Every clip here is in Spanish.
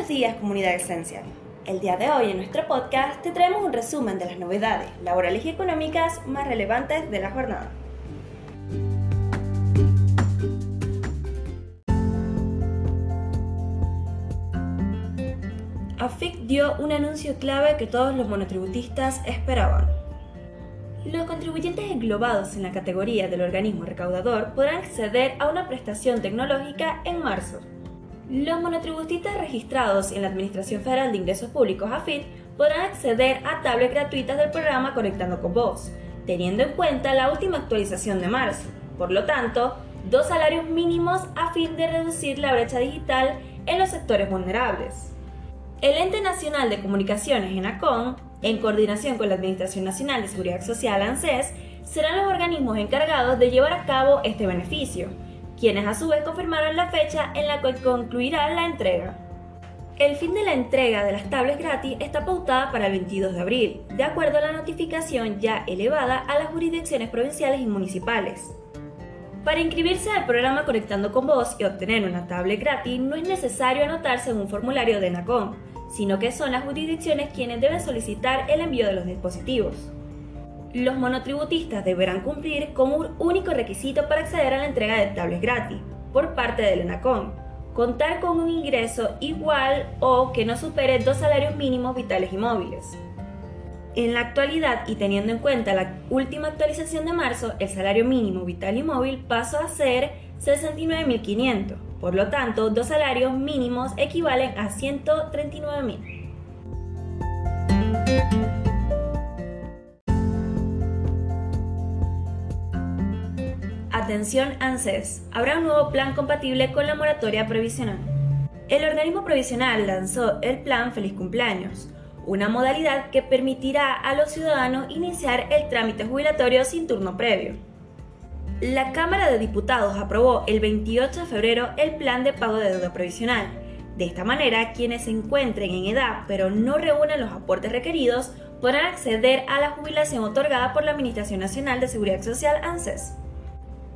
Buenos días, comunidad Esencial. El día de hoy en nuestro podcast te traemos un resumen de las novedades laborales y económicas más relevantes de la jornada. AFIC dio un anuncio clave que todos los monotributistas esperaban. Los contribuyentes englobados en la categoría del organismo recaudador podrán acceder a una prestación tecnológica en marzo. Los monotributistas registrados en la Administración Federal de Ingresos Públicos AFIT podrán acceder a tablets gratuitas del programa Conectando con Vos, teniendo en cuenta la última actualización de marzo. Por lo tanto, dos salarios mínimos a fin de reducir la brecha digital en los sectores vulnerables. El Ente Nacional de Comunicaciones, ENACON, en coordinación con la Administración Nacional de Seguridad Social, ANSES, serán los organismos encargados de llevar a cabo este beneficio, quienes a su vez confirmaron la fecha en la que concluirá la entrega. El fin de la entrega de las tablets gratis está pautada para el 22 de abril, de acuerdo a la notificación ya elevada a las jurisdicciones provinciales y municipales. Para inscribirse al programa Conectando con Vos y obtener una tablet gratis no es necesario anotarse en un formulario de NACOM, sino que son las jurisdicciones quienes deben solicitar el envío de los dispositivos. Los monotributistas deberán cumplir con un único requisito para acceder a la entrega de tablets gratis por parte del ENACOM, contar con un ingreso igual o que no supere dos salarios mínimos vitales y móviles. En la actualidad y teniendo en cuenta la última actualización de marzo, el salario mínimo vital y móvil pasó a ser 69.500 por lo tanto, dos salarios mínimos equivalen a 139 Atención ANSES, habrá un nuevo plan compatible con la moratoria provisional. El organismo provisional lanzó el plan Feliz Cumpleaños, una modalidad que permitirá a los ciudadanos iniciar el trámite jubilatorio sin turno previo. La Cámara de Diputados aprobó el 28 de febrero el plan de pago de deuda provisional. De esta manera, quienes se encuentren en edad pero no reúnan los aportes requeridos podrán acceder a la jubilación otorgada por la Administración Nacional de Seguridad Social ANSES.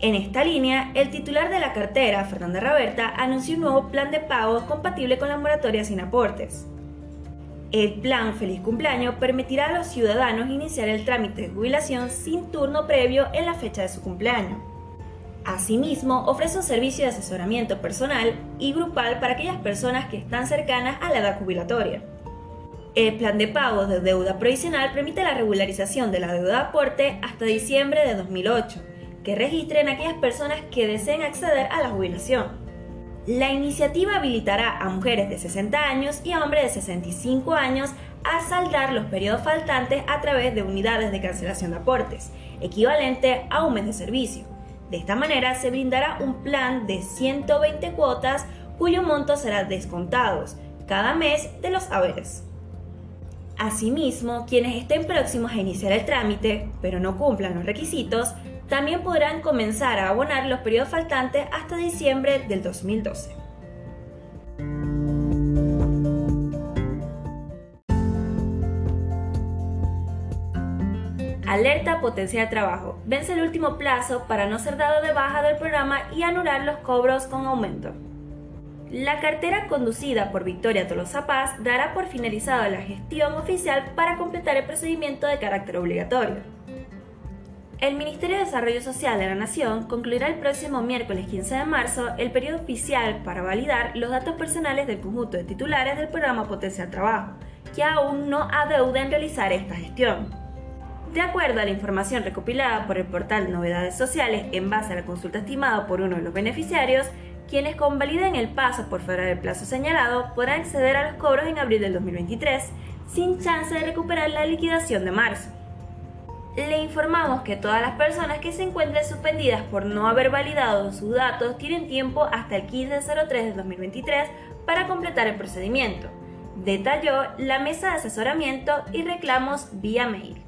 En esta línea, el titular de la cartera, Fernanda Raberta, anunció un nuevo plan de pago compatible con la moratoria sin aportes. El plan Feliz Cumpleaños permitirá a los ciudadanos iniciar el trámite de jubilación sin turno previo en la fecha de su cumpleaños. Asimismo, ofrece un servicio de asesoramiento personal y grupal para aquellas personas que están cercanas a la edad jubilatoria. El plan de pago de deuda provisional permite la regularización de la deuda de aporte hasta diciembre de 2008, que registren aquellas personas que deseen acceder a la jubilación. La iniciativa habilitará a mujeres de 60 años y a hombres de 65 años a saldar los periodos faltantes a través de unidades de cancelación de aportes, equivalente a un mes de servicio. De esta manera se brindará un plan de 120 cuotas cuyo monto será descontado cada mes de los haberes. Asimismo, quienes estén próximos a iniciar el trámite, pero no cumplan los requisitos, también podrán comenzar a abonar los periodos faltantes hasta diciembre del 2012. Alerta potencial trabajo. Vence el último plazo para no ser dado de baja del programa y anular los cobros con aumento. La cartera conducida por Victoria Tolosa Paz dará por finalizada la gestión oficial para completar el procedimiento de carácter obligatorio. El Ministerio de Desarrollo Social de la Nación concluirá el próximo miércoles 15 de marzo el periodo oficial para validar los datos personales del conjunto de titulares del programa Potencial Trabajo, que aún no adeuden realizar esta gestión. De acuerdo a la información recopilada por el portal Novedades Sociales en base a la consulta estimada por uno de los beneficiarios, quienes convaliden el paso por fuera del plazo señalado podrán acceder a los cobros en abril del 2023 sin chance de recuperar la liquidación de marzo le informamos que todas las personas que se encuentren suspendidas por no haber validado sus datos tienen tiempo hasta el 15.03 de 2023 para completar el procedimiento, detalló la mesa de asesoramiento y reclamos vía mail.